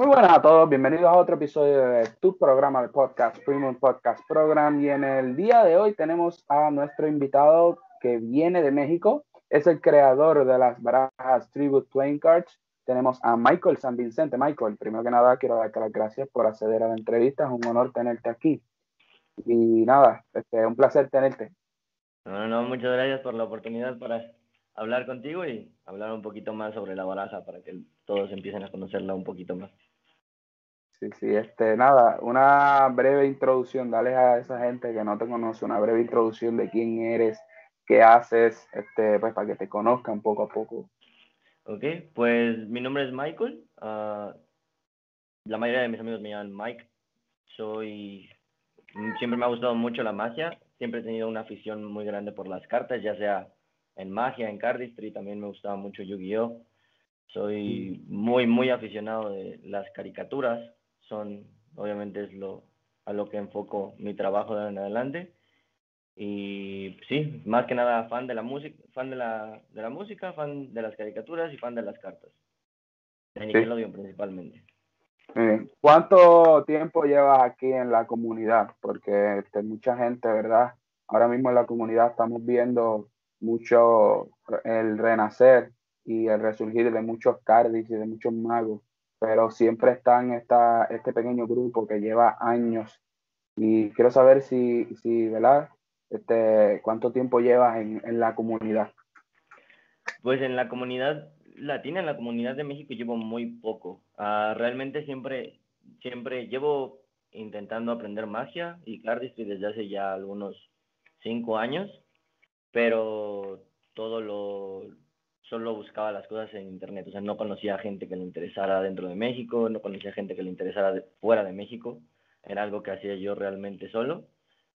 Muy buenas a todos, bienvenidos a otro episodio de tu programa de podcast, Premium Podcast Program. Y en el día de hoy tenemos a nuestro invitado que viene de México, es el creador de las barajas Tribute Playing Cards. Tenemos a Michael San Vicente. Michael, primero que nada quiero darte las gracias por acceder a la entrevista, es un honor tenerte aquí. Y nada, este, un placer tenerte. No, no, muchas gracias por la oportunidad para hablar contigo y hablar un poquito más sobre la baraja para que todos empiecen a conocerla un poquito más. Sí, sí, este, nada, una breve introducción, dale a esa gente que no te conoce, una breve introducción de quién eres, qué haces, este, pues para que te conozcan poco a poco. Ok, pues mi nombre es Michael, uh, la mayoría de mis amigos me llaman Mike, soy, siempre me ha gustado mucho la magia, siempre he tenido una afición muy grande por las cartas, ya sea en magia, en cardistry, también me gustaba mucho Yu-Gi-Oh! Soy muy, muy aficionado de las caricaturas, son, obviamente es lo, a lo que enfoco mi trabajo de en adelante. Y sí, más que nada fan de la música, fan de la, de la música, fan de las caricaturas y fan de las cartas. De Nickelodeon principalmente. ¿Cuánto tiempo llevas aquí en la comunidad? Porque este, mucha gente, ¿verdad? Ahora mismo en la comunidad estamos viendo mucho el renacer y el resurgir de muchos cardis y de muchos magos pero siempre está en esta, este pequeño grupo que lleva años. Y quiero saber si, si ¿verdad? Este, ¿Cuánto tiempo llevas en, en la comunidad? Pues en la comunidad latina, en la comunidad de México llevo muy poco. Uh, realmente siempre, siempre llevo intentando aprender magia y cardistry desde hace ya algunos cinco años, pero todo lo, solo buscaba las cosas en internet, o sea, no conocía gente que le interesara dentro de México, no conocía gente que le interesara fuera de México, era algo que hacía yo realmente solo.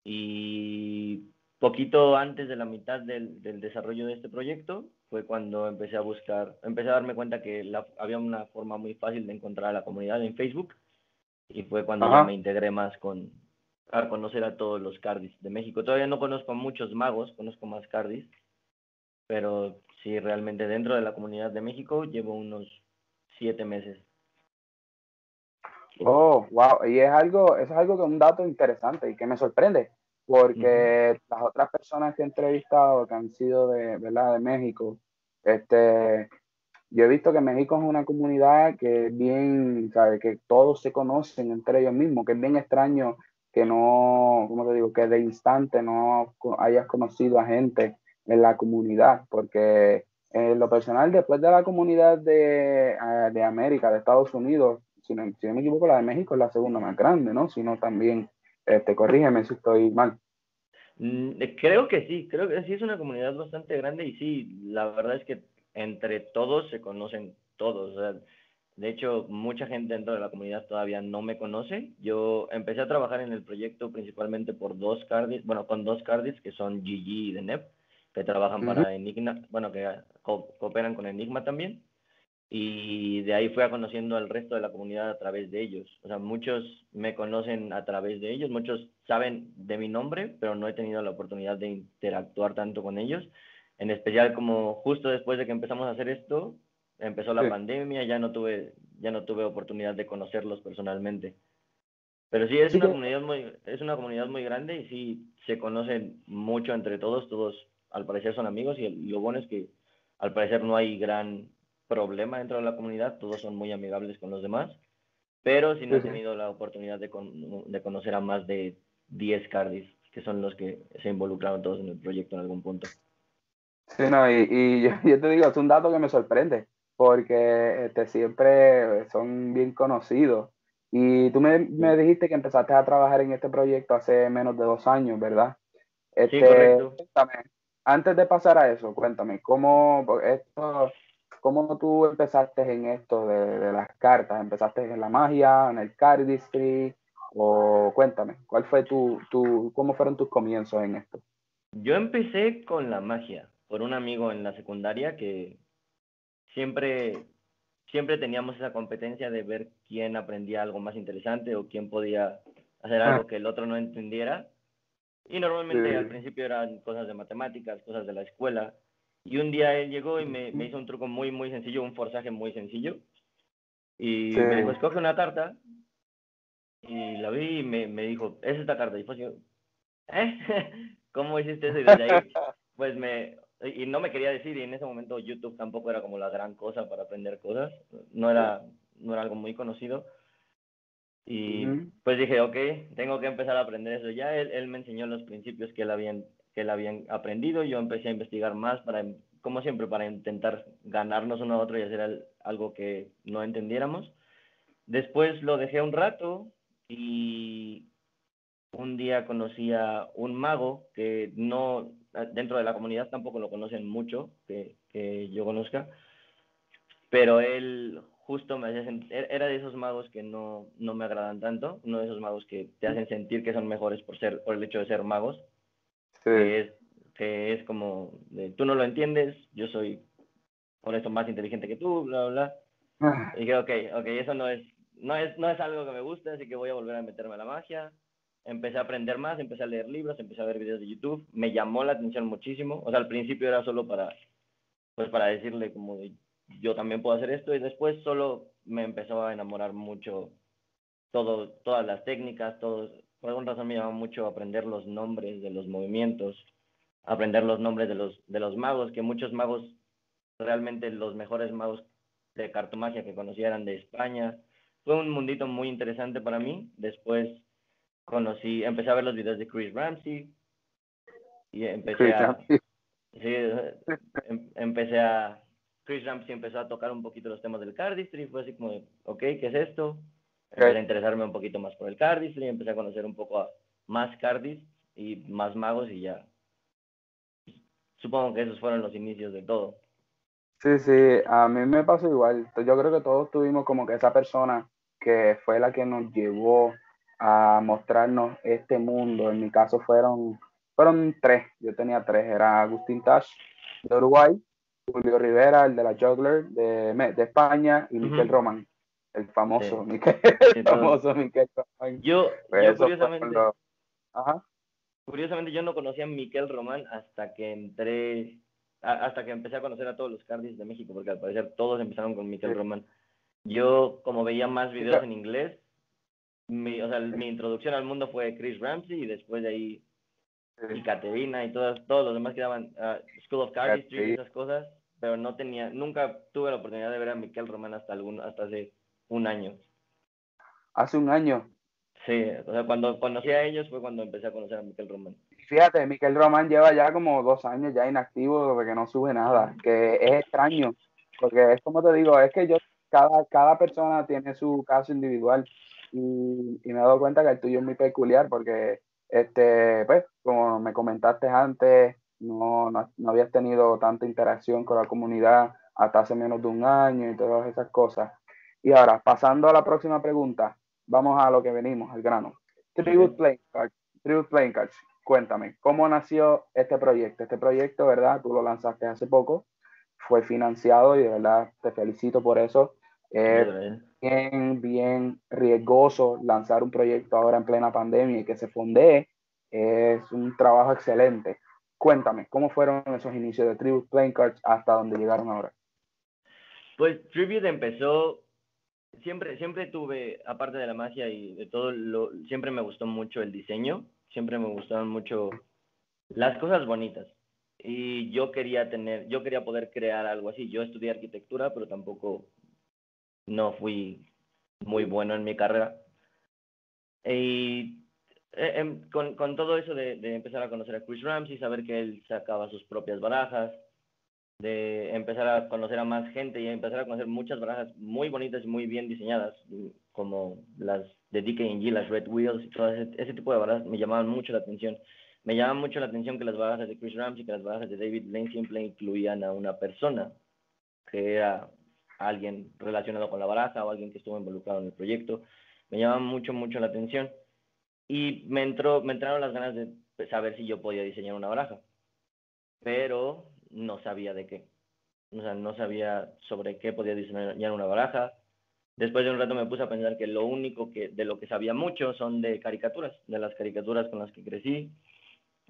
Y poquito antes de la mitad del, del desarrollo de este proyecto fue cuando empecé a buscar, empecé a darme cuenta que la, había una forma muy fácil de encontrar a la comunidad en Facebook y fue cuando ya me integré más con a conocer a todos los cardis de México. Todavía no conozco a muchos magos, conozco más cardis, pero sí, realmente dentro de la comunidad de México llevo unos siete meses. Oh, wow, y es algo, es algo que es un dato interesante y que me sorprende, porque las otras personas que he entrevistado que han sido de, ¿verdad? de México, este, yo he visto que México es una comunidad que es bien, sabe, que todos se conocen entre ellos mismos, que es bien extraño que no, ¿cómo te digo? Que de instante no hayas conocido a gente en la comunidad, porque en lo personal, después de la comunidad de, ah, de América, de Estados Unidos, si no, si no, me equivoco, la de México es la segunda más grande, ¿no? Si no, también, este, corrígeme si estoy mal. Mm, creo que sí, creo que sí es una comunidad bastante grande y sí, la verdad es que entre todos se conocen todos. O sea, de hecho, mucha gente dentro de la comunidad todavía no me conoce. Yo empecé a trabajar en el proyecto principalmente por dos cardis, bueno, con dos cardis que son Gigi y Denep que trabajan para Enigma, bueno, que cooperan con Enigma también. Y de ahí fui a conociendo al resto de la comunidad a través de ellos. O sea, muchos me conocen a través de ellos, muchos saben de mi nombre, pero no he tenido la oportunidad de interactuar tanto con ellos. En especial como justo después de que empezamos a hacer esto, empezó la pandemia, ya no tuve ya no tuve oportunidad de conocerlos personalmente. Pero sí es una comunidad muy es una comunidad muy grande y sí se conocen mucho entre todos, todos al parecer son amigos y, lo bueno es que al parecer no hay gran problema dentro de la comunidad, todos son muy amigables con los demás, pero sí no he tenido la oportunidad de, de conocer a más de 10 cardis, que son los que se involucraron todos en el proyecto en algún punto. Sí, no, y, y yo, te digo, es un dato que me sorprende, porque este, siempre son bien conocidos. Y tú me, me, dijiste que empezaste a trabajar en este proyecto hace menos de dos años, ¿verdad? Este, sí, correcto antes de pasar a eso, cuéntame, ¿cómo, esto, cómo tú empezaste en esto de, las cartas? ¿Empezaste en la magia, en el cardistry? O cuéntame, ¿cuál fue tu, tu, cómo fueron tus comienzos en esto? Yo empecé con la magia, por un amigo en la secundaria que siempre, siempre teníamos esa competencia de ver quién aprendía algo más interesante o quién podía hacer algo ah. que el otro no entendiera y normalmente al principio eran cosas de matemáticas, cosas de la escuela. Y un día él llegó y me, me, hizo un truco muy, muy sencillo, un forzaje muy sencillo. Y me dijo, escoge una carta. Y la vi y me, me dijo, es esta carta. Y pues yo, ¿eh? ¿Cómo hiciste eso? Y desde ahí, pues me, y no me quería decir, y en ese momento YouTube tampoco era como la gran cosa para aprender cosas, no era, no era algo muy conocido. Y pues dije, ok, tengo que empezar a aprender eso ya. Él, él me enseñó los principios que él, habían, que él habían aprendido, yo empecé a investigar más para, como siempre, para intentar ganarnos uno a otro y hacer algo que no entendiéramos. Después lo dejé un rato y un día conocí a un mago que no, dentro de la comunidad tampoco lo conocen mucho, que, que yo conozca, pero él justo me hacía er, era de esos magos que no, no me agradan tanto, uno de esos magos que te hacen sentir que son mejores por ser por el hecho de ser magos, que es que es como tú no lo entiendes, yo soy por eso más inteligente que tú, bla bla. bla. Y dije, ok, ok, eso no es no es no es algo que me gusta, así que voy a volver a meterme a la magia empecé a aprender más, empecé a leer libros, empecé a ver videos de YouTube, me llamó la atención muchísimo, o sea, al principio era solo para, pues para decirle como yo también puedo hacer esto y después solo me empezó a enamorar mucho todo, todas las técnicas, todos, por alguna razón me llamó mucho aprender los nombres de los movimientos, aprender los nombres de los, de los magos, que muchos magos, realmente los mejores magos de cartomagia que conocía eran de España. Fue un mundito muy interesante para mí. Después conocí, empecé a ver los videos de Chris Ramsey y empecé a... Sí, em, empecé a... Chris Ramsey empezó a tocar un poquito los temas del cardistry, fue así como, ok, ¿qué es esto? Empecé a interesarme un poquito más por el cardistry, empecé a conocer un poco a más cardis y más magos y ya. Supongo que esos fueron los inicios de todo. Sí, sí, a mí me pasó igual. Yo creo que todos tuvimos como que esa persona que fue la que nos llevó a mostrarnos este mundo. En mi caso fueron, fueron tres, yo tenía tres, era Agustín Tash de Uruguay, Julio Rivera, el de la Juggler de, de España, y Miquel Román, el famoso, Miquel, el famoso Miquel Román. Yo, pues yo curiosamente, curiosamente yo no conocía a Miquel Román hasta que entré, hasta que empecé a conocer a todos los cardis de México, porque al parecer todos empezaron con Miquel Román. Yo, como veía más videos en inglés, mi, o sea, mi introducción al mundo fue Chris Ramsey y después de ahí y Caterina y todas, todos los demás que daban uh, School of Cardistry y esas cosas, pero no tenía, nunca tuve la oportunidad de ver a Miquel Román hasta algún, hasta hace un año. Hace un año. Sí, o sea, cuando conocí a ellos fue cuando empecé a conocer a Miquel Román. Fíjate, Miquel Román lleva ya como dos años ya inactivo porque no sube nada, que es extraño, porque es como te digo, es que yo, cada, cada persona tiene su caso individual y, me he dado cuenta que el tuyo es muy peculiar porque, este, pues, como me comentaste antes, no, no, habías tenido tanta interacción con la comunidad hasta hace menos de un año y todas esas cosas. Y ahora, pasando a la próxima pregunta, vamos a lo que venimos, al grano. Tribute Playing Cards, Tribute Playing Cards, cuéntame, ¿cómo nació este proyecto? Este proyecto, ¿verdad? Tú lo lanzaste hace poco, fue financiado y de verdad te felicito por eso. Es bien, bien riesgoso lanzar un proyecto ahora en plena pandemia y que se fondee. Es un trabajo excelente. Cuéntame, ¿cómo fueron esos inicios de Tribute Playing Cards hasta donde llegaron ahora? Pues Tribute empezó, siempre, siempre tuve, aparte de la magia y de todo, lo, siempre me gustó mucho el diseño, siempre me gustaban mucho las cosas bonitas. Y yo quería tener, yo quería poder crear algo así. Yo estudié arquitectura, pero tampoco no fui muy bueno en mi carrera. Y eh, em, con, todo eso de, empezar a conocer a Chris Ramsey, saber que él sacaba sus propias barajas, de empezar a conocer a más gente y empezar a conocer muchas barajas muy bonitas y muy bien diseñadas, como las de DKNG, las Red Wheels y todo ese, ese, tipo de barajas me llamaban mucho la atención. Me llama mucho la atención que las barajas de Chris Ramsey, que las barajas de David Blaine siempre incluían a una persona, que era alguien relacionado con la baraja o alguien que estuvo involucrado en el proyecto. Me llama mucho, mucho la atención. Y me, entró, me entraron las ganas de saber si yo podía diseñar una baraja. Pero no sabía de qué. O sea, no sabía sobre qué podía diseñar una baraja. Después de un rato me puse a pensar que lo único que de lo que sabía mucho son de caricaturas, de las caricaturas con las que crecí.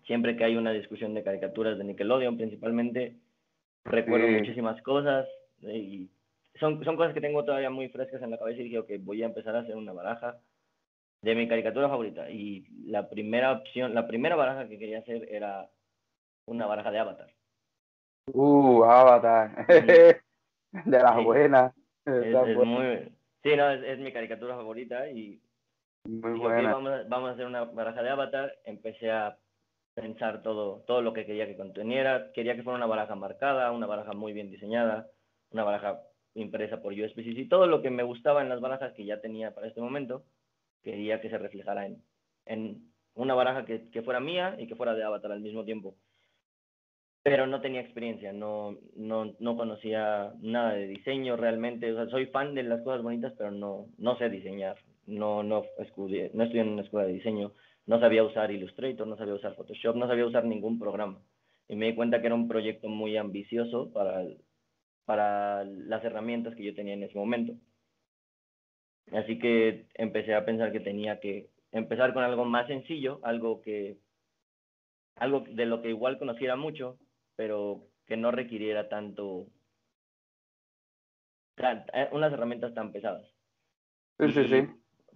Siempre que hay una discusión de caricaturas de Nickelodeon, principalmente, recuerdo muchísimas cosas y son, son cosas que tengo todavía muy frescas en la cabeza y dije, ok, voy a empezar a hacer una baraja de mi caricatura favorita. Y la primera opción, la primera baraja que quería hacer era una baraja de Avatar. Uh, Avatar. de las buenas. Es, muy, sí, no, es, mi caricatura favorita y muy buena. vamos, a, vamos a hacer una baraja de Avatar. Empecé a pensar todo, todo lo que quería que conteniera. Quería que fuera una baraja marcada, una baraja muy bien diseñada, una baraja impresa por USPCC y todo lo que me gustaba en las barajas que ya tenía para este momento, quería que se reflejara en, en una baraja que, que, fuera mía y que fuera de Avatar al mismo tiempo. Pero no tenía experiencia, no, no, no conocía nada de diseño realmente. Soy fan de las cosas bonitas, pero no, no sé diseñar. No, no, estudié, no estudié en una escuela de diseño no sabía usar Illustrator, no sabía usar Photoshop, no sabía usar ningún programa. Y me di cuenta que era un proyecto muy ambicioso para, para las herramientas que yo tenía en ese momento. Así que empecé a pensar que tenía que empezar con algo más sencillo, algo que algo de lo que igual conociera mucho, pero que no requiriera tanto eh, unas herramientas tan pesadas. Sí, sí, sí.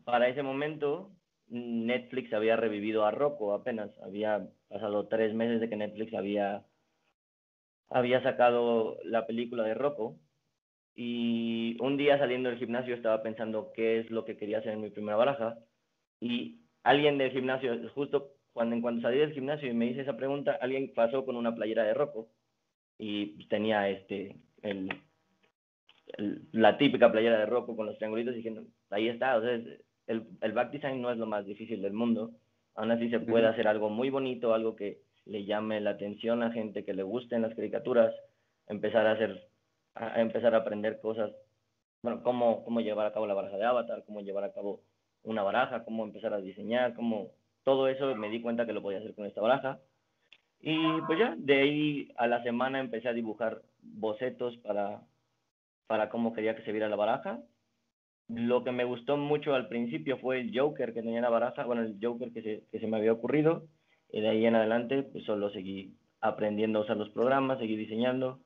Para ese momento Netflix había revivido a Rocco apenas, había pasado tres meses de que Netflix había, había sacado la película de Rocco y un día saliendo del gimnasio estaba pensando qué es lo que quería hacer en mi primera baraja y alguien del gimnasio, justo cuando, en cuando salí del gimnasio y me hice esa pregunta, alguien pasó con una playera de Rocco y tenía este, el, la típica playera de Rocco con los triangulitos dije, ahí está, o sea, el, el back design no es lo más difícil del mundo. Aún así se puede hacer algo muy bonito, algo que le llame la atención a gente que le gusten las caricaturas, empezar a hacer, a empezar a aprender cosas, bueno, cómo, cómo llevar a cabo la baraja de Avatar, cómo llevar a cabo una baraja, cómo empezar a diseñar, cómo todo eso me di cuenta que lo podía hacer con esta baraja. Y pues ya, de ahí a la semana empecé a dibujar bocetos para, para cómo quería que se viera la baraja lo que me gustó mucho al principio fue el Joker que tenía la baraja, bueno, el Joker que se, que se me había ocurrido, y de ahí en adelante pues solo seguí aprendiendo a usar los programas, seguí diseñando,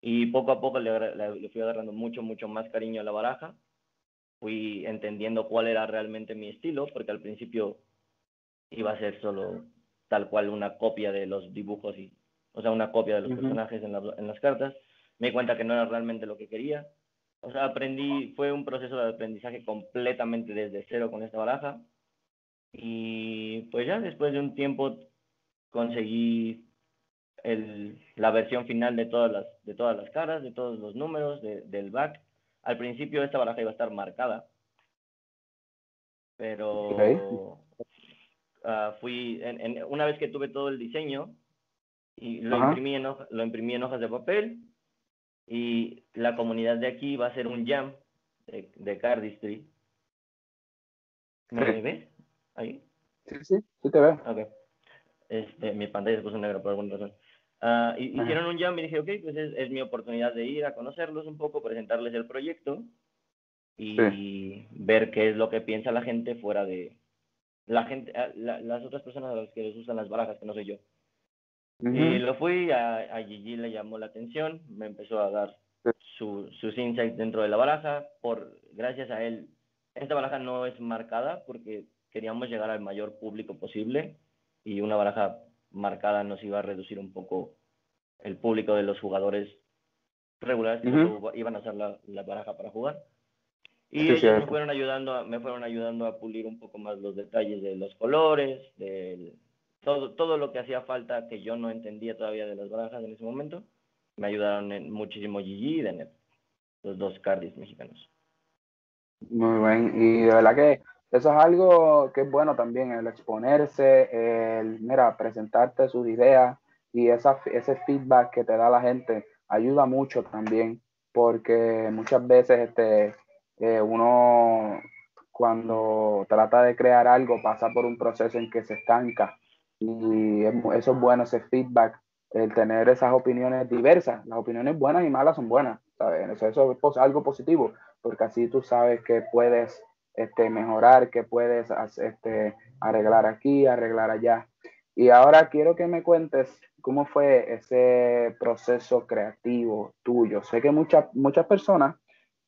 y poco a poco le, le, fui agarrando mucho, mucho más cariño a la baraja, fui entendiendo cuál era realmente mi estilo, porque al principio iba a ser solo tal cual una copia de los dibujos, y, o sea, una copia de los personajes en, en las cartas, me di cuenta que no era realmente lo que quería, o sea, aprendí, fue un proceso de aprendizaje completamente desde cero con esta baraja. Y pues ya después de un tiempo conseguí el, la versión final de todas las, de todas las caras, de todos los números, del back. Al principio esta baraja iba a estar marcada, pero ah, fui, en, una vez que tuve todo el diseño, y lo imprimí, en lo imprimí en hojas de papel, y la comunidad de aquí va a hacer un jam de, de Cardistry. ¿Me ves? ¿Ahí? Sí, sí, sí te veo. Ok. Este, mi pantalla se puso negra por alguna razón. Uh, hicieron un jam y dije, ok, pues es, es, mi oportunidad de ir a conocerlos un poco, presentarles el proyecto y ver qué es lo que piensa la gente fuera de la gente, ah, las otras personas a las que les usan las barajas, que no soy yo. Y lo fui, a, a, Gigi le llamó la atención, me empezó a dar su, sus insights dentro de la baraja. Por, gracias a él, esta baraja no es marcada porque queríamos llegar al mayor público posible y una baraja marcada nos iba a reducir un poco el público de los jugadores regulares que iban a hacer la, la, baraja para jugar. Y ellos me fueron, ayudando a, me fueron ayudando a pulir un poco más los detalles de los colores, del todo, todo lo que hacía falta que yo no entendía todavía de las barajas en ese momento, me ayudaron en muchísimo Gigi y Denet, los dos cardis mexicanos. Muy bien, y de verdad que eso es algo que es bueno también, el exponerse, el, mira, presentarte sus ideas y esa, ese feedback que te da la gente ayuda mucho también, porque muchas veces este, eh, uno cuando trata de crear algo pasa por un proceso en que se estanca y eso es bueno, ese feedback, el tener esas opiniones diversas. Las opiniones buenas y malas son buenas, ¿sabes? Eso, es algo positivo, porque así tú sabes que puedes este, mejorar, que puedes este, arreglar aquí, arreglar allá. Y ahora quiero que me cuentes cómo fue ese proceso creativo tuyo. Sé que muchas muchas personas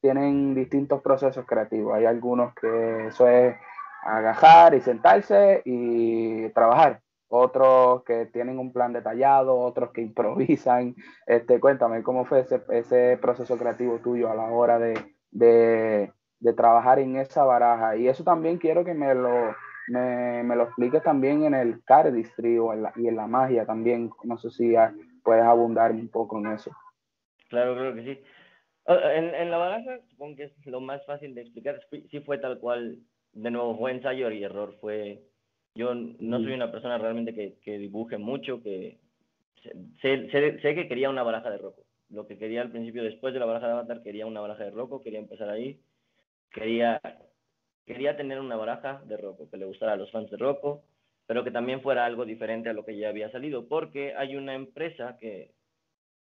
tienen distintos procesos creativos. Hay algunos que eso es agajar y sentarse y trabajar. Otros que tienen un plan detallado, otros que improvisan. Este, cuéntame, ¿cómo fue ese, ese proceso creativo tuyo a la hora de, de, trabajar en esa baraja? Y eso también quiero que me lo, me, me lo expliques también en el cardistry o en la, y en la magia también. No sé si puedes abundar un poco en eso. Claro, creo que sí. En, en la baraja, supongo que es lo más fácil de explicar. Sí fue tal cual de nuevo, fue ensayo y error. Fue, yo no soy una persona realmente que, que dibuje mucho, que sé, sé, sé, que quería una baraja de roco. Lo que quería al principio, después de la baraja de Avatar, quería una baraja de roco, quería empezar ahí. Quería, quería tener una baraja de roco, que le gustara a los fans de roco, pero que también fuera algo diferente a lo que ya había salido, porque hay una empresa que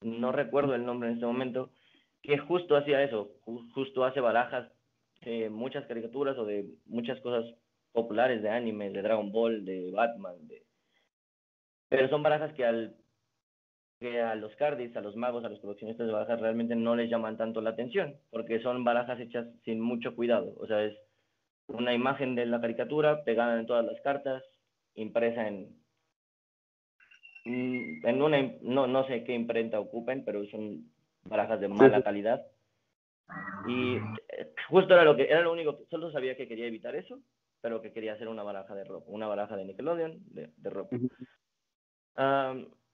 no recuerdo el nombre en este momento, que justo hacía eso, justo hace barajas de muchas caricaturas o de muchas cosas populares de anime, de Dragon Ball, de Batman, de... pero son barajas que al que a los cardis, a los magos, a los coleccionistas de barajas realmente no les llaman tanto la atención, porque son barajas hechas sin mucho cuidado, o sea, es una imagen de la caricatura pegada en todas las cartas, impresa en en una no, no sé qué imprenta ocupen, pero son barajas de mala calidad. Y eh, justo era lo que era lo único, solo sabía que quería evitar eso, pero que quería hacer una baraja de ropa, una baraja de Nickelodeon de, de ropa.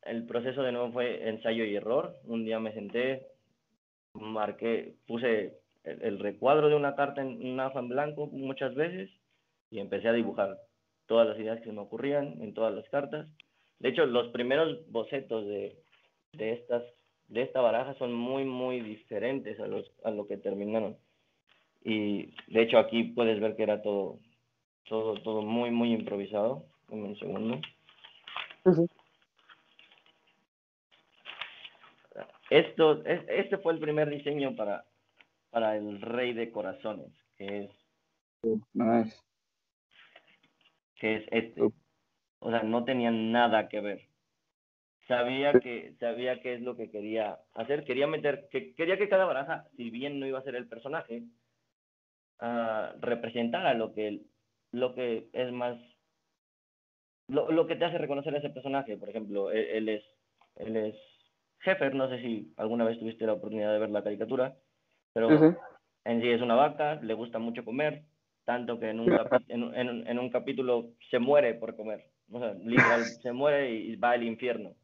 El proceso de nuevo fue ensayo y error. Un día me senté, marqué, puse el, recuadro de una carta en una hoja en blanco muchas veces y empecé a dibujar todas las ideas que me ocurrían en todas las cartas. De hecho, los primeros bocetos de, de estas de esta baraja son muy, muy diferentes a, los, a lo que terminaron. Y de hecho aquí puedes ver que era todo, todo, todo muy, muy improvisado. un segundo. Esto, este fue el primer diseño para, para el Rey de Corazones, que es... Que es este. O sea, no tenía nada que ver. Sabía que sabía qué es lo que quería hacer. Quería meter que quería que cada baraja si bien no iba a ser el personaje uh, representara lo que lo que es más lo, lo, que te hace reconocer a ese personaje. Por ejemplo e, él, es él es Heffer no sé si alguna vez tuviste la oportunidad de ver la caricatura pero en sí es una vaca le gusta mucho comer tanto que en un, en, en, en un capítulo se muere por comer o sea, literal, se muere y va al infierno.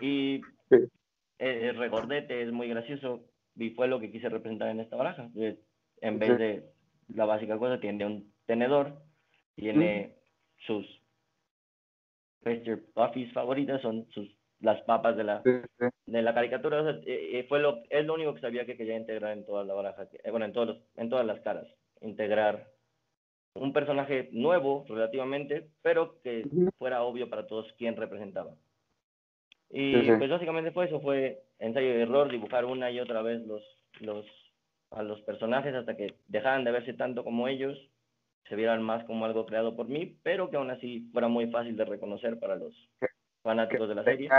Y el regordete es muy gracioso y fue lo que quise representar en esta baraja. En vez de la básica cosa, tiene un tenedor, tiene sus Mr. Buffy's favoritas, son sus las papas de la, de la caricatura. O sea, eh, eh, fue lo, es lo único que sabía que quería integrar en toda la baraja, bueno, en, todos en todas las caras. Integrar un personaje nuevo relativamente, pero que fuera obvio para todos quién representaba. Y pues básicamente fue eso, fue ensayo y error, dibujar una y otra vez los, los, a los personajes hasta que dejaran de verse tanto como ellos, se vieran más como algo creado por mí, pero que aún así fuera muy fácil de reconocer para los fanáticos de la serie.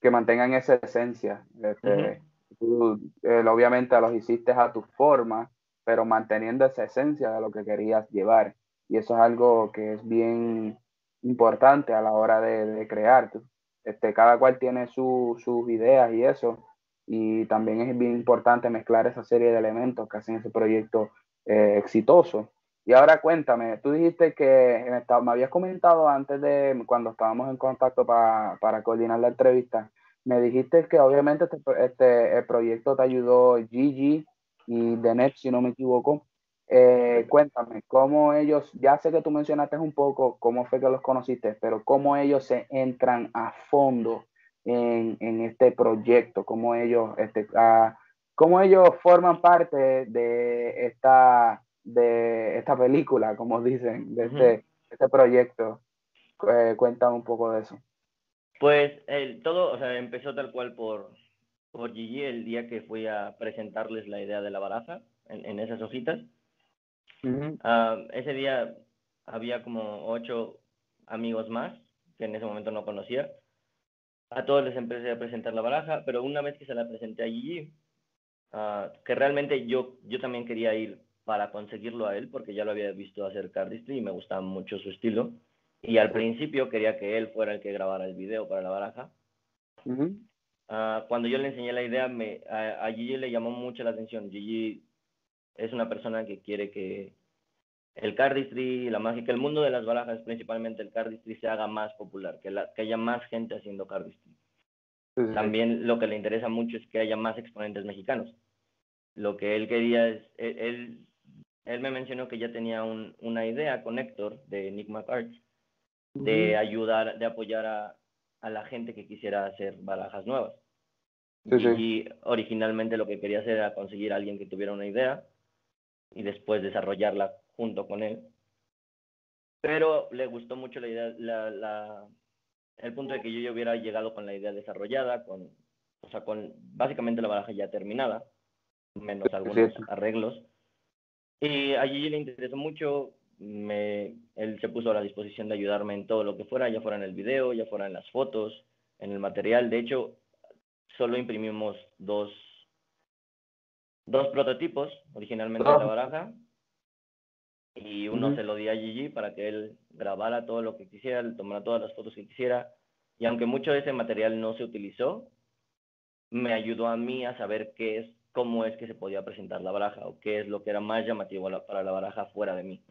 Que mantengan esa esencia. Este, tú, eh, obviamente los hiciste a tu forma, pero manteniendo esa esencia de lo que querías llevar. Y eso es algo que es bien importante a la hora de, de crear. Este, cada cual tiene sus ideas y eso, y también es bien importante mezclar esa serie de elementos que hacen ese proyecto eh, exitoso. Y ahora cuéntame, tú dijiste que me habías comentado antes de cuando estábamos en contacto para, para coordinar la entrevista, me dijiste que obviamente este, este el proyecto te ayudó Gigi y Denet, si no me equivoco, eh, cuéntame, ¿cómo ellos, ya sé que tú mencionaste un poco cómo fue que los conociste, pero cómo ellos se entran a fondo en, en este proyecto, cómo ellos, este, ah, cómo ellos forman parte de esta, de esta película, como dicen, de este, este proyecto. Eh, cuéntame un poco de eso. Pues el, todo, o sea, empezó tal cual por, por Gigi el día que fui a presentarles la idea de la baraja en, en esas hojitas ese día había como ocho amigos más que en ese momento no conocía. A todos les empecé a presentar la baraja, pero una vez que se la presenté a Gigi, ah, que realmente yo, yo también quería ir para conseguirlo a él, porque ya lo había visto hacer cardistry y me gustaba mucho su estilo. Y al principio quería que él fuera el que grabara el video para la baraja. Ah, cuando yo le enseñé la idea, me, a, Gigi le llamó mucho la atención. Gigi es una persona que quiere que el cardistry, la mágica, el mundo de las barajas, principalmente el cardistry, se haga más popular, que, la, que haya más gente haciendo cardistry. También lo que le interesa mucho es que haya más exponentes mexicanos. Lo que él quería es, él, él, me mencionó que ya tenía un, una idea con Héctor de Enigma Cards de ayudar, de apoyar a, a la gente que quisiera hacer barajas nuevas. y originalmente lo que quería hacer era conseguir a alguien que tuviera una idea y después desarrollarla junto con él. Pero le gustó mucho la idea, la, la, el punto de que yo ya hubiera llegado con la idea desarrollada, con, o sea, con básicamente la baraja ya terminada, menos algunos arreglos. Y allí le interesó mucho, me, él se puso a la disposición de ayudarme en todo lo que fuera, ya fuera en el video, ya fuera en las fotos, en el material. De hecho, solo imprimimos dos, dos prototipos originalmente de la baraja y uno se lo di a Gigi para que él grabara todo lo que quisiera, tomara todas las fotos que quisiera. Y aunque mucho de ese material no se utilizó, me ayudó a mí a saber qué es, cómo es que se podía presentar la baraja o qué es lo que era más llamativo para la baraja fuera de mí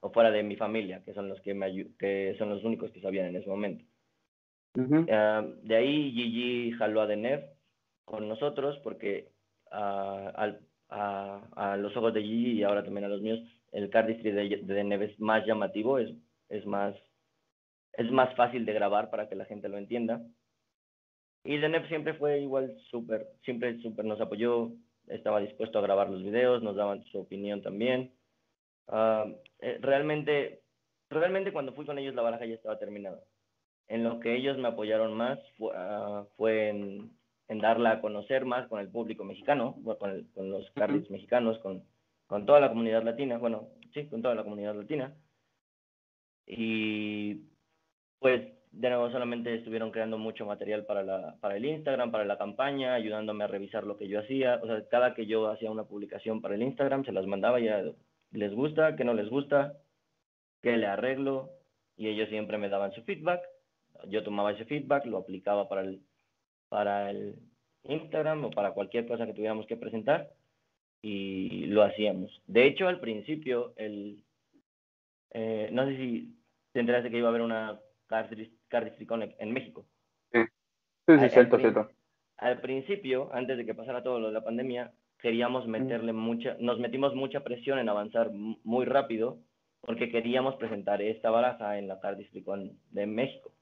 o, fuera de mi familia, que son los que me que son los únicos que sabían en ese momento. Ah, de ahí Gigi jaló a Denev con nosotros porque uh, a, los ojos de Gigi y ahora también a los míos, el cardistry de, de Denev es más llamativo, es, es, más, es más fácil de grabar para que la gente lo entienda. Y Denev siempre fue igual súper, siempre súper nos apoyó, estaba dispuesto a grabar los videos, nos daban su opinión también. Eh, realmente, realmente cuando fui con ellos la baraja ya estaba terminada. En lo que ellos me apoyaron más fue, ah, fue en, en, darla a conocer más con el público mexicano, con, con los carrits mexicanos, con, con toda la comunidad latina, bueno, sí, con toda la comunidad latina. Y pues de nuevo solamente estuvieron creando mucho material para, la, para el Instagram, para la campaña, ayudándome a revisar lo que yo hacía. O sea, cada que yo hacía una publicación para el Instagram, se las mandaba ya les gusta, qué no les gusta, qué le arreglo, y ellos siempre me daban su feedback. Yo tomaba ese feedback, lo aplicaba para el, para el Instagram o para cualquier cosa que tuviéramos que presentar y lo hacíamos. De hecho, al principio, el, eh, no sé si te enteraste que iba a haber una Cardistry en México. Sí, sí, sí cierto, cierto. Al principio, antes de que pasara todo lo de la pandemia, queríamos meterle mucha, nos metimos mucha presión en avanzar muy rápido porque queríamos presentar esta baraja en la Cardisticon de México.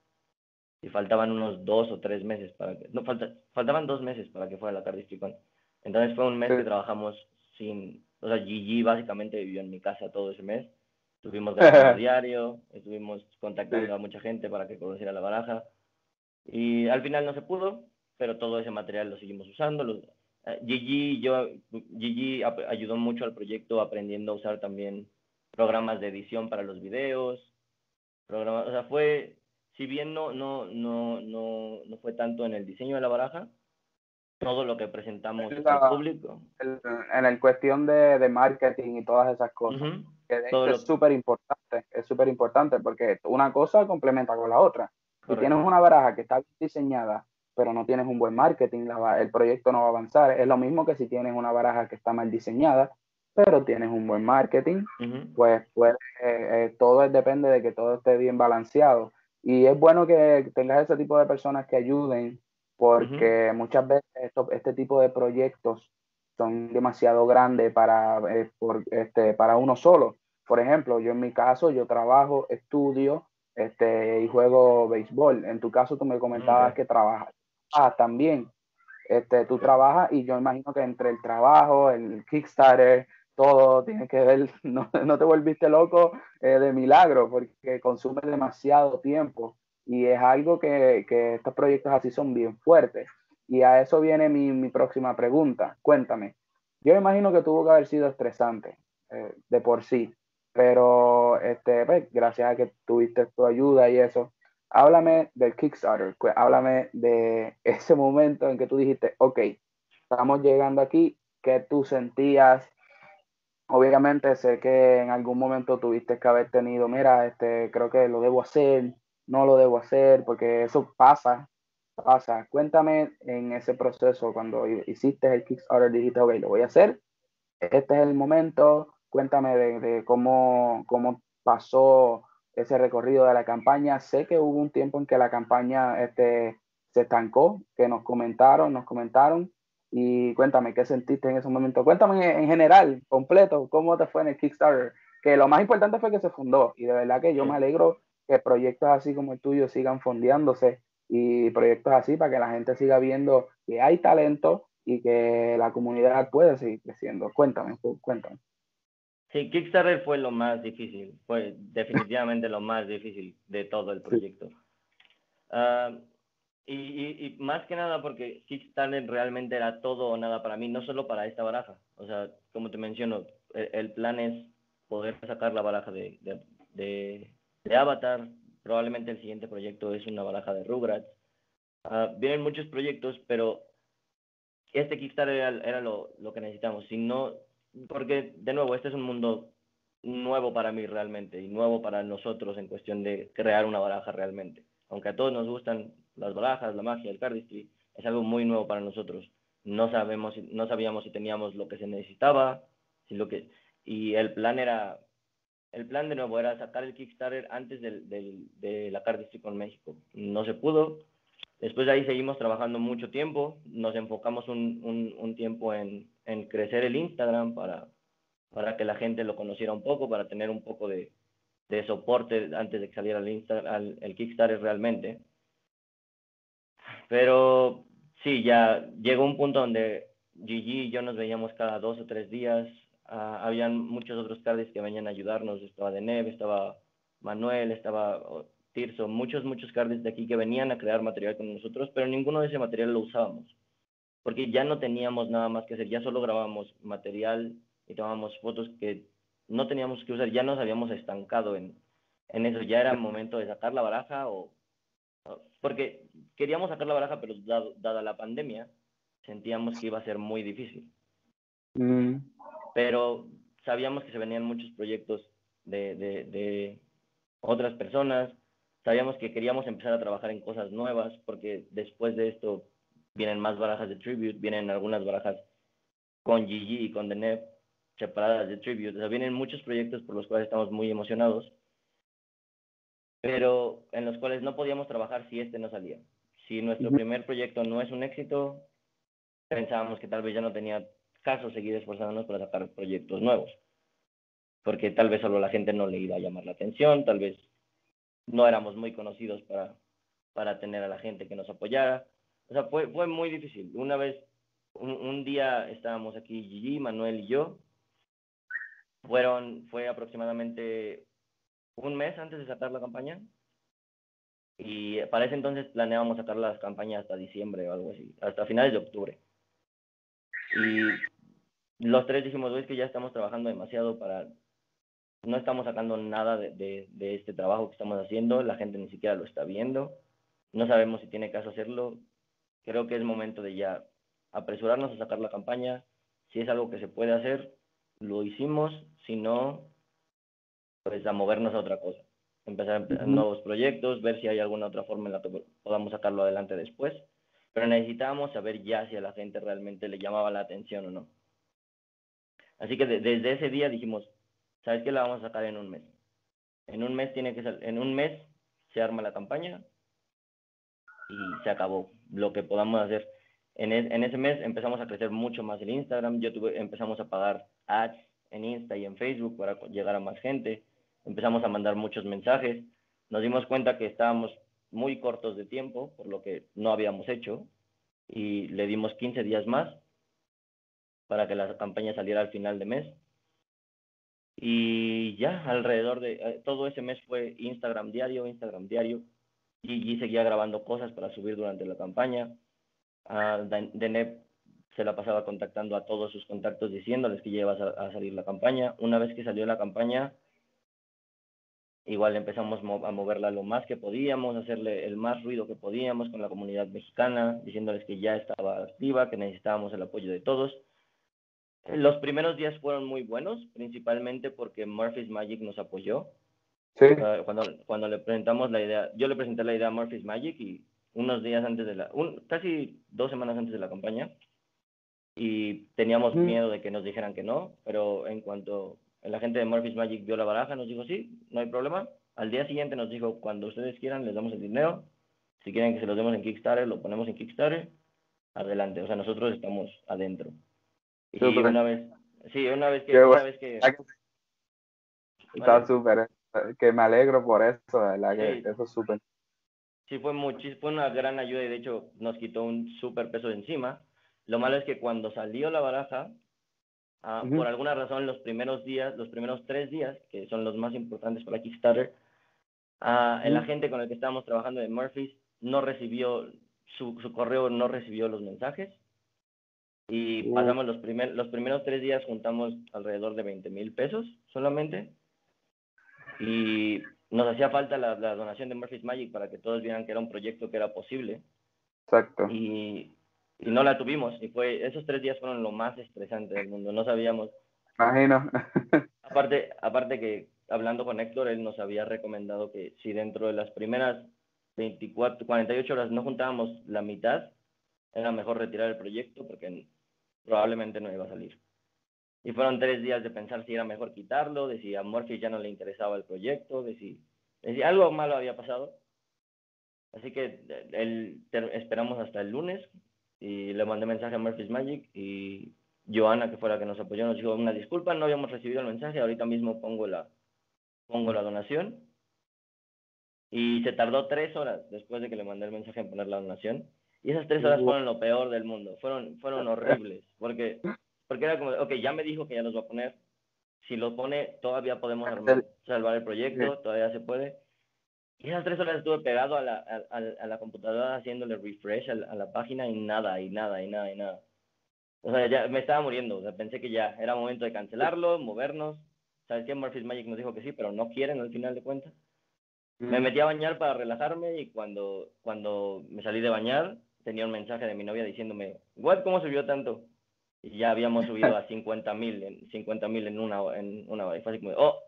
Y faltaban unos dos o tres meses para que, no, falta, faltaban dos meses para que fuera la Cardisticon. Entonces fue un mes que trabajamos sin, o sea, Gigi básicamente vivió en mi casa todo ese mes. Estuvimos grabando diario, estuvimos contactando a mucha gente para que conociera la baraja. Y al final no se pudo, pero todo ese material lo seguimos usando, lo, eh, Gigi, yo, Gigi ayudó mucho al proyecto aprendiendo a usar también programas de edición para los videos. Programas, o sea, fue, si bien no, no, no, no, no fue tanto en el diseño de la baraja, todo lo que presentamos al público. en el cuestión de, de, marketing y todas esas cosas. Es súper importante, es súper importante porque una cosa complementa con la otra. Si tienes una baraja que está diseñada pero no tienes un buen marketing, el proyecto no va a avanzar. Es lo mismo que si tienes una baraja que está mal diseñada, pero tienes un buen marketing, pues, pues eh, eh, todo depende de que todo esté bien balanceado. Y es bueno que tengas ese tipo de personas que ayuden, porque muchas veces este tipo de proyectos son demasiado grandes para, eh, por, este, para uno solo. Por ejemplo, yo en mi caso, yo trabajo, estudio este, y juego béisbol. En tu caso, tú me comentabas que trabajas Ah, también. Este, tú trabajas y yo imagino que entre el trabajo, el Kickstarter, todo tiene que ver, no, no te volviste loco eh, de milagro porque consume demasiado tiempo y es algo que, que, estos proyectos así son bien fuertes. Y a eso viene mi, mi próxima pregunta. Cuéntame, yo imagino que tuvo que haber sido estresante eh, de por sí, pero este, pues, gracias a que tuviste tu ayuda y eso, háblame del Kickstarter, háblame de ese momento en que tú dijiste, ok, estamos llegando aquí, ¿qué tú sentías? Obviamente sé que en algún momento tuviste que haber tenido, mira, este, creo que lo debo hacer, no lo debo hacer, porque eso pasa, pasa. Cuéntame en ese proceso, cuando hiciste el Kickstarter, dijiste, ok, lo voy a hacer, este es el momento, cuéntame de, cómo, cómo pasó ese recorrido de la campaña. Sé que hubo un tiempo en que la campaña este, se estancó, que nos comentaron, nos comentaron. Y cuéntame, ¿qué sentiste en ese momento? Cuéntame en general, completo, cómo te fue en el Kickstarter. Que lo más importante fue que se fundó. Y de verdad que yo me alegro que proyectos así como el tuyo sigan fondeándose y proyectos así para que la gente siga viendo que hay talento y que la comunidad puede seguir creciendo. Cuéntame, cuéntame. Sí, Kickstarter fue lo más difícil, fue definitivamente lo más difícil de todo el proyecto. Ah, y, y, más que nada porque Kickstarter realmente era todo o nada para mí, no solo para esta baraja. O sea, como te menciono, el, plan es poder sacar la baraja de, de, de, Avatar. Probablemente el siguiente proyecto es una baraja de Rugrats. Uh, vienen muchos proyectos, pero este Kickstarter era, era lo, lo, que necesitamos. Si no, porque de nuevo, este es un mundo nuevo para mí realmente y nuevo para nosotros en cuestión de crear una baraja realmente. Aunque a todos nos gustan las barajas, la magia, el cardistry, es algo muy nuevo para nosotros. No sabemos, no sabíamos si teníamos lo que se necesitaba, si lo que y el plan era, el plan de nuevo era sacar el Kickstarter antes del, del, de la cardistry con México. No se pudo. Después de ahí seguimos trabajando mucho tiempo. Nos enfocamos un, un, tiempo en, en crecer el Instagram para, para que la gente lo conociera un poco, para tener un poco de, de soporte antes de que saliera el, Insta, al, el Kickstarter realmente. Pero sí, ya llegó un punto donde Gigi y yo nos veíamos cada dos o tres días. Uh, habían muchos otros cardis que venían a ayudarnos. Estaba Deneb, estaba Manuel, estaba Tirso, muchos, muchos cardis de aquí que venían a crear material con nosotros, pero ninguno de ese material lo usábamos porque ya no teníamos nada más que hacer, ya solo grabábamos material y tomábamos fotos que no teníamos que usar, ya nos habíamos estancado en, en eso, ya era momento de sacar la baraja o, porque queríamos sacar la baraja, pero dada la pandemia, sentíamos que iba a ser muy difícil. Mm. Pero sabíamos que se venían muchos proyectos de, de, de otras personas, sabíamos que queríamos empezar a trabajar en cosas nuevas, porque después de esto vienen más barajas de Tribute, vienen algunas barajas con GG y con Deneb separadas de Tribute. O sea, vienen muchos proyectos por los cuales estamos muy emocionados, pero en los cuales no podíamos trabajar si este no salía. Si nuestro primer proyecto no es un éxito, pensábamos que tal vez ya no tenía caso seguir esforzándonos para sacar proyectos nuevos. Porque tal vez solo la gente no le iba a llamar la atención, tal vez no éramos muy conocidos para, para tener a la gente que nos apoyara. O sea, fue, fue muy difícil. Una vez, un, día estábamos aquí, Gigi, Manuel y yo. Fueron, fue aproximadamente un mes antes de sacar la campaña. Y para ese entonces planeábamos sacar las campañas hasta diciembre o algo así, hasta finales de octubre. Y los tres dijimos, es que ya estamos trabajando demasiado para... No estamos sacando nada de, de, de este trabajo que estamos haciendo, la gente ni siquiera lo está viendo, no sabemos si tiene caso hacerlo, creo que es momento de ya apresurarnos a sacar la campaña. Si es algo que se puede hacer, lo hicimos. Si no, pues a movernos a otra cosa. Empezar nuevos proyectos, ver si hay alguna otra forma en la que podamos sacarlo adelante después. Pero necesitábamos saber ya si a la gente realmente le llamaba la atención o no. Así que desde ese día dijimos, ¿sabes qué? La vamos a sacar en un mes. En un mes tiene que en un mes se arma la campaña, y se acabó lo que podamos hacer. En, en, ese mes empezamos a crecer mucho más el Instagram, yo tuve, empezamos a pagar ads en Insta y en Facebook para llegar a más gente, empezamos a mandar muchos mensajes, nos dimos cuenta que estábamos muy cortos de tiempo, por lo que no habíamos hecho, y le dimos 15 días más para que la campaña saliera al final de mes. Y ya, alrededor de eh, todo ese mes fue Instagram diario, Instagram diario, Gigi seguía grabando cosas para subir durante la campaña. Uh, Deneb se la pasaba contactando a todos sus contactos diciéndoles que lleva a, salir la campaña. Una vez que salió la campaña, Igual empezamos a moverla lo más que podíamos, hacerle el más ruido que podíamos con la comunidad mexicana, diciéndoles que ya estaba activa, que necesitábamos el apoyo de todos. Los primeros días fueron muy buenos, principalmente porque Murphy's Magic nos apoyó. Sí. Cuando, cuando le presentamos la idea, yo le presenté la idea a Murphy's Magic y unos días antes de la, un, casi dos semanas antes de la campaña, y teníamos miedo de que nos dijeran que no, pero en cuanto la gente de Murphy's Magic vio la baraja, nos dijo sí, no hay problema. Al día siguiente nos dijo, cuando ustedes quieran, les damos el dinero. Si quieren que se los demos en Kickstarter, lo ponemos en Kickstarter. Adelante, o sea, nosotros estamos adentro. Y una vez, sí, una vez que... Una vez que Está súper, eh, que me alegro por eso, ¿verdad? Que eso es súper. Sí, fue, muchis, fue una gran ayuda y de hecho nos quitó un súper peso de encima. Lo malo es que cuando salió la baraja, ah, por alguna razón los primeros días, los primeros tres días, que son los más importantes para Kickstarter, uh, el agente con el que estábamos trabajando de Murphy's no recibió, su, su correo no recibió los mensajes. Y pasamos los, primer, los primeros tres días, juntamos alrededor de 20 mil pesos solamente. Y nos hacía falta la, la, donación de Murphy's Magic para que todos vieran que era un proyecto que era posible. Exacto. Y y no la tuvimos. Y fue, esos tres días fueron lo más estresante del mundo. No sabíamos. Imagino. aparte, aparte que hablando con Héctor, él nos había recomendado que si dentro de las primeras 24, 48 horas no juntábamos la mitad, era mejor retirar el proyecto porque probablemente no iba a salir. Y fueron tres días de pensar si era mejor quitarlo, de si a Murphy ya no le interesaba el proyecto, de si, algo malo había pasado. Así que el, esperamos hasta el lunes, y le mandé mensaje a Murphy's Magic y Joana, que fue la que nos apoyó, nos dijo una disculpa, no habíamos recibido el mensaje, ahorita mismo pongo la, pongo la donación. Y se tardó tres horas después de que le mandé el mensaje en poner la donación. Y esas tres horas fueron lo peor del mundo, fueron, fueron horribles, porque, porque era como, ok, ya me dijo que ya los va a poner, si lo pone todavía podemos salvar el proyecto, todavía se puede. Y esas tres horas estuve pegado a la, a, a la computadora haciéndole refresh a la, página y nada, y nada, y nada, y nada. O sea, ya me estaba muriendo. O sea, pensé que ya era momento de cancelarlo, movernos. ¿Sabes qué? Murphy's Magic nos dijo que sí, pero no quieren al final de cuentas. Me metí a bañar para relajarme y cuando, cuando me salí de bañar tenía un mensaje de mi novia diciéndome, ¿What? ¿Cómo subió tanto? Y ya habíamos subido a 50 mil en, 50, en una, en una hora. Y fue así como, oh,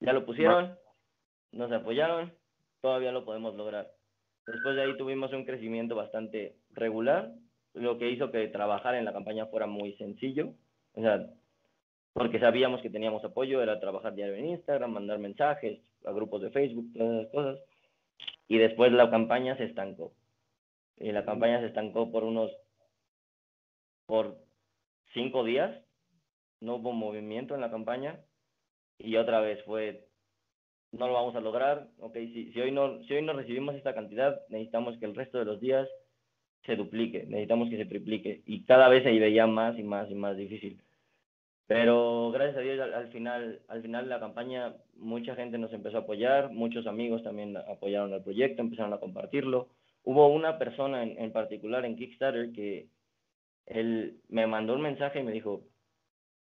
ya lo pusieron, nos apoyaron, todavía lo podemos lograr. Después de ahí tuvimos un crecimiento bastante regular, lo que hizo que trabajar en la campaña fuera muy sencillo, o sea, porque sabíamos que teníamos apoyo, era trabajar diario en Instagram, mandar mensajes a grupos de Facebook, todas esas cosas. Y después la campaña se estancó. Y la campaña se estancó por unos, por cinco días, no hubo movimiento en la campaña. Y otra vez fue no lo vamos a lograr, ok, si, si, hoy no, si hoy no recibimos esta cantidad, necesitamos que el resto de los días se duplique, necesitamos que se triplique, y cada vez se veía más y más y más difícil. Pero gracias a Dios al, final, al final de la campaña mucha gente nos empezó a apoyar, muchos amigos también apoyaron el proyecto, empezaron a compartirlo. Hubo una persona en, en particular en Kickstarter que él me mandó un mensaje y me dijo,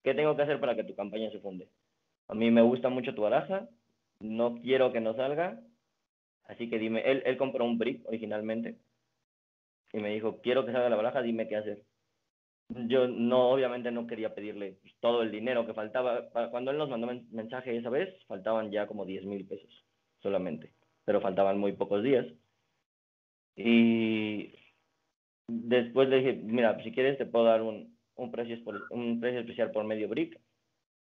¿qué tengo que hacer para que tu campaña se funde? A mí me gusta mucho tu baraja, no quiero que no salga, así que dime, él, él compró un brick originalmente y me dijo, quiero que salga la baraja, dime qué hacer. Yo no, obviamente no quería pedirle todo el dinero que faltaba. Cuando él nos mandó mensaje esa vez, faltaban ya como 10 mil pesos solamente, pero faltaban muy pocos días. Y después le dije, mira, si quieres te puedo dar un, un, precio, un precio especial por medio brick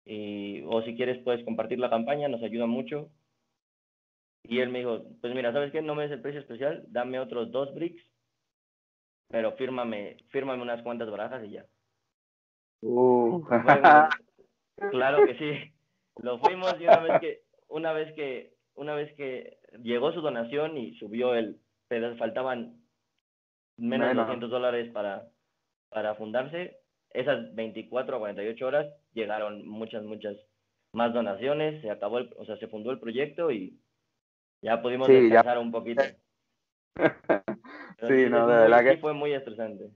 y, o si quieres puedes compartir la campaña, nos ayuda mucho. Y él me dijo, pues mira, ¿sabes qué? No me des el precio especial, dame otros dos bricks, pero fírmame, fírmame unas cuantas barajas y ya. Uh. claro que sí. Lo fuimos y una vez que, una vez que, una vez que llegó su donación y subió el, pero faltaban menos de 200 dólares para, para fundarse, esas 24 a 48 horas llegaron muchas, muchas más donaciones, se acabó, el, o sea, se fundó el proyecto y ya pudimos descansar un poquito. sí, no, de verdad que fue muy estresante.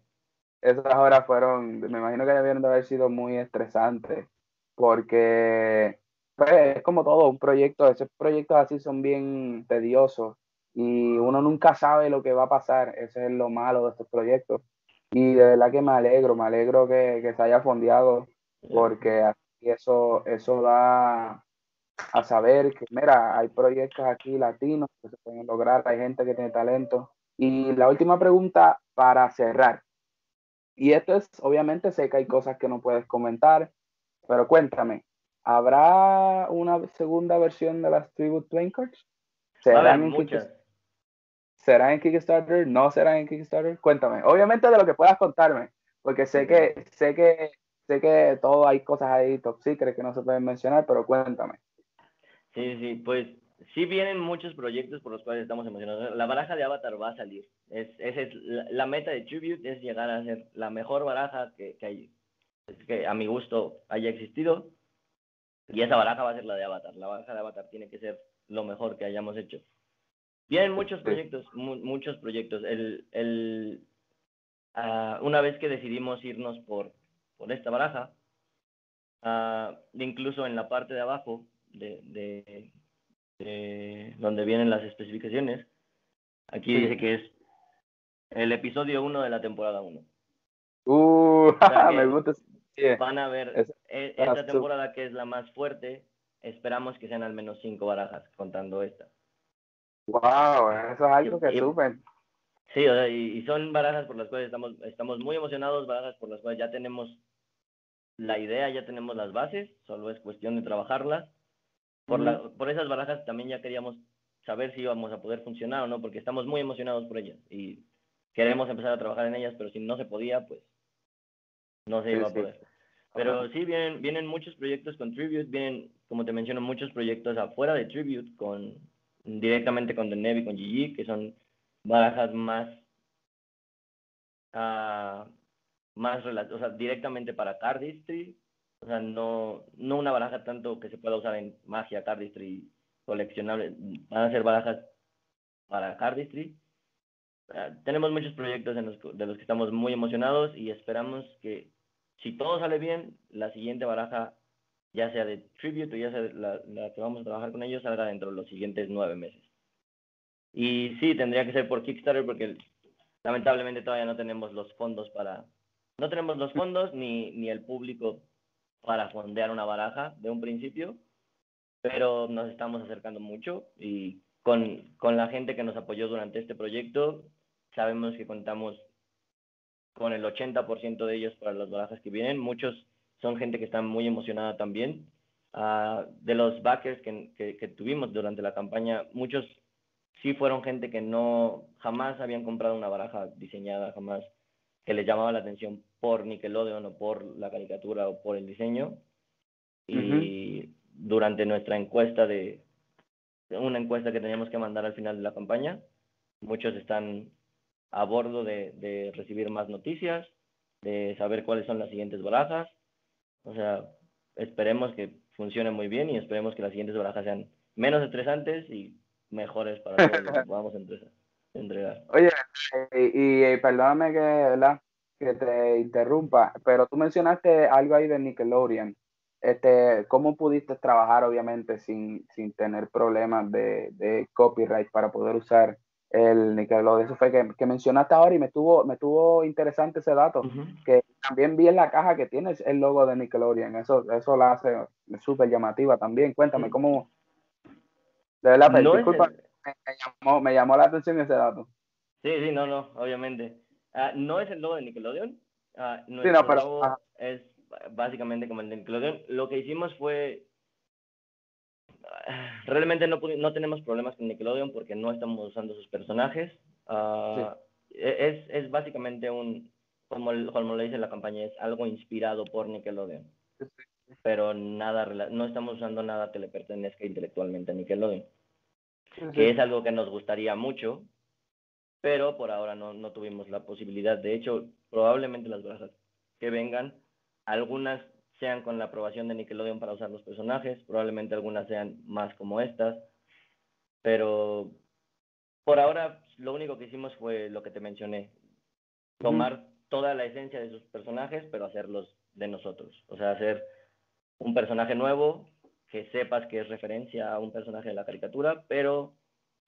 Esas horas fueron, me imagino que debieron de haber sido muy estresantes, porque pues, es como todo, un proyecto, esos proyectos así son bien tediosos y uno nunca sabe lo que va a pasar, ese es lo malo de estos proyectos. Y de verdad que me alegro, me alegro que, que se haya fondeado, porque así eso, eso da a saber que, mira, hay proyectos aquí latinos que se pueden lograr, hay gente que tiene talento. Y la última pregunta para cerrar. Y esto es, obviamente, sé que hay cosas que no puedes comentar, pero cuéntame, ¿habrá una segunda versión de las Tribute Twinkers? ¿Serán, en ¿Será en Kickstarter? ¿No será en Kickstarter? Cuéntame. Obviamente de lo que puedas contarme, porque sé que, sé que, sé que todo hay cosas ahí top secret que no se pueden mencionar, pero cuéntame. Sí, sí, pues sí vienen muchos proyectos por los cuales estamos emocionados. La baraja de Avatar va a salir. Es, es, la, meta de Tribute es llegar a ser la mejor baraja que, que, hay, que a mi gusto haya existido. Y esa baraja va a ser la de Avatar. La baraja de Avatar tiene que ser lo mejor que hayamos hecho. Vienen muchos proyectos, muchos proyectos. El, el, ah, una vez que decidimos irnos por, por esta baraja, uh, incluso en la parte de abajo de, de, donde vienen las especificaciones, aquí dice que es el episodio 1 de la temporada 1. Uh, me gusta. Van a ver e, esta temporada que es la más fuerte, esperamos que sean al menos cinco barajas contando esta. Wow, eso es algo que suben. Sí, y, son barajas por las cuales estamos, estamos muy emocionados, barajas por las cuales ya tenemos la idea, ya tenemos las bases, solo es cuestión de trabajarlas por, la, por esas barajas también ya queríamos saber si íbamos a poder funcionar o no, porque estamos muy emocionados por ellas y queremos empezar a trabajar en ellas, pero si no se podía, pues no se iba a poder. Pero sí, vienen, vienen muchos proyectos con Tribute, vienen, como te menciono, muchos proyectos afuera de Tribute, con directamente con The Navy, con GG, que son barajas más, uh, más o directamente para Cardistry, o sea, no, no una baraja tanto que se pueda usar en magia, cardistry, coleccionable. Van a ser barajas para cardistry. tenemos muchos proyectos en los, de los que estamos muy emocionados y esperamos que si todo sale bien, la siguiente baraja, ya sea de Tribute o ya sea la, la que vamos a trabajar con ellos, salga dentro de los siguientes nueve meses. Y sí, tendría que ser por Kickstarter porque lamentablemente todavía no tenemos los fondos para... No tenemos los fondos ni, ni el público para fondear una baraja de un principio, pero nos estamos acercando mucho y con, con la gente que nos apoyó durante este proyecto, sabemos que contamos con el 80% de ellos para las barajas que vienen. Muchos son gente que está muy emocionada también. Uh, de los backers que, que, que, tuvimos durante la campaña, muchos sí fueron gente que no jamás habían comprado una baraja diseñada, jamás que les llamaba la atención por Nickelodeon o por la caricatura o por el diseño. Y durante nuestra encuesta de, una encuesta que teníamos que mandar al final de la campaña, muchos están a bordo de, de recibir más noticias, de saber cuáles son las siguientes barajas. O sea, esperemos que funcione muy bien y esperemos que las siguientes barajas sean menos estresantes y mejores para que podamos entregar. Oye, y, y, perdóname que, que te interrumpa, pero tú mencionaste algo ahí de Nickelodeon. Este, ¿Cómo pudiste trabajar, obviamente, sin, sin tener problemas de, de copyright para poder usar el Nickelodeon? Eso fue que, que, mencionaste ahora y me tuvo, me tuvo interesante ese dato, que también vi en la caja que tienes el logo de Nickelodeon. Eso, eso la hace súper llamativa también. Cuéntame, ¿cómo? De verdad, disculpa me, llamó, me llamó la atención ese dato. Sí, sí, no, no, obviamente. Uh, no es el logo de Nickelodeon. Uh, nuestro sí, no, pero, logo es básicamente como el de Nickelodeon. Lo que hicimos fue. Realmente no, no tenemos problemas con Nickelodeon porque no estamos usando sus personajes. Uh, sí. es, es básicamente un. Como, el, como le dice la campaña, es algo inspirado por Nickelodeon. Sí, pero nada, no estamos usando nada que le pertenezca intelectualmente a Nickelodeon que es algo que nos gustaría mucho, pero por ahora no, no tuvimos la posibilidad. De hecho, probablemente las brazas que vengan, algunas sean con la aprobación de Nickelodeon para usar los personajes, probablemente algunas sean más como estas, pero por ahora lo único que hicimos fue lo que te mencioné, tomar toda la esencia de sus personajes, pero hacerlos de nosotros, o sea, hacer un personaje nuevo que sepas que es referencia a un personaje de la caricatura, pero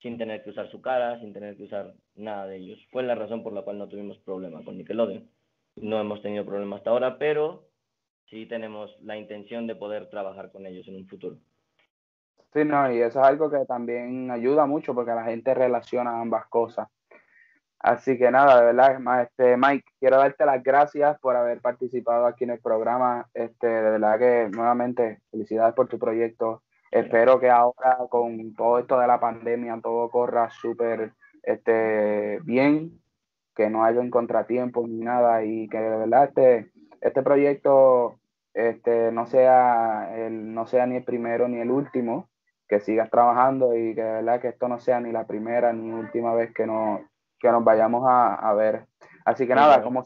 sin tener que usar su cara, sin tener que usar nada de ellos. Fue la razón por la cual no tuvimos problema con Nickelodeon. No hemos tenido problema hasta ahora, pero sí tenemos la intención de poder trabajar con ellos en un futuro. Sí, no, y eso es algo que también ayuda mucho porque la gente relaciona ambas cosas. Así que nada, de verdad, este, Mike, quiero darte las gracias por haber participado aquí en el programa. Este, de verdad que nuevamente felicidades por tu proyecto. Espero que ahora con todo esto de la pandemia todo corra súper este, bien, que no haya un contratiempo ni nada y que de verdad este, este proyecto este, no, sea el, no sea ni el primero ni el último, que sigas trabajando y que verdad que esto no sea ni la primera ni última vez que, no, que nos vayamos a, ver. Así que nada, como,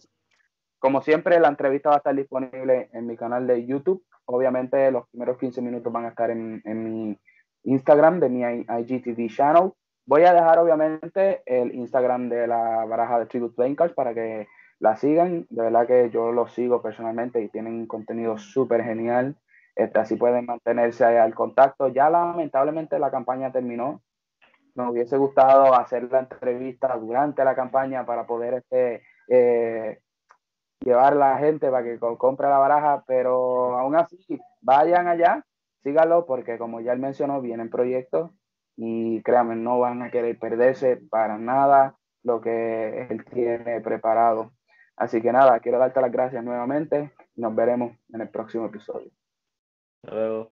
como siempre, la entrevista va a estar disponible en mi canal de YouTube Obviamente los primeros 15 minutos van a estar en, mi Instagram de mi IGTV channel. Voy a dejar obviamente el Instagram de la baraja de Tribute Playing Cards para que la sigan. De verdad que yo los sigo personalmente y tienen un contenido súper genial. Este, así pueden mantenerse al contacto. Ya lamentablemente la campaña terminó. Nos hubiese gustado hacer la entrevista durante la campaña para poder este, eh, llevar la gente para que compre la baraja, pero aún así, vayan allá, síganlo, porque como ya él mencionó, vienen proyectos y créanme, no van a querer perderse para nada lo que él tiene preparado. Así que nada, quiero darte las gracias nuevamente nos veremos en el próximo episodio. Hasta luego.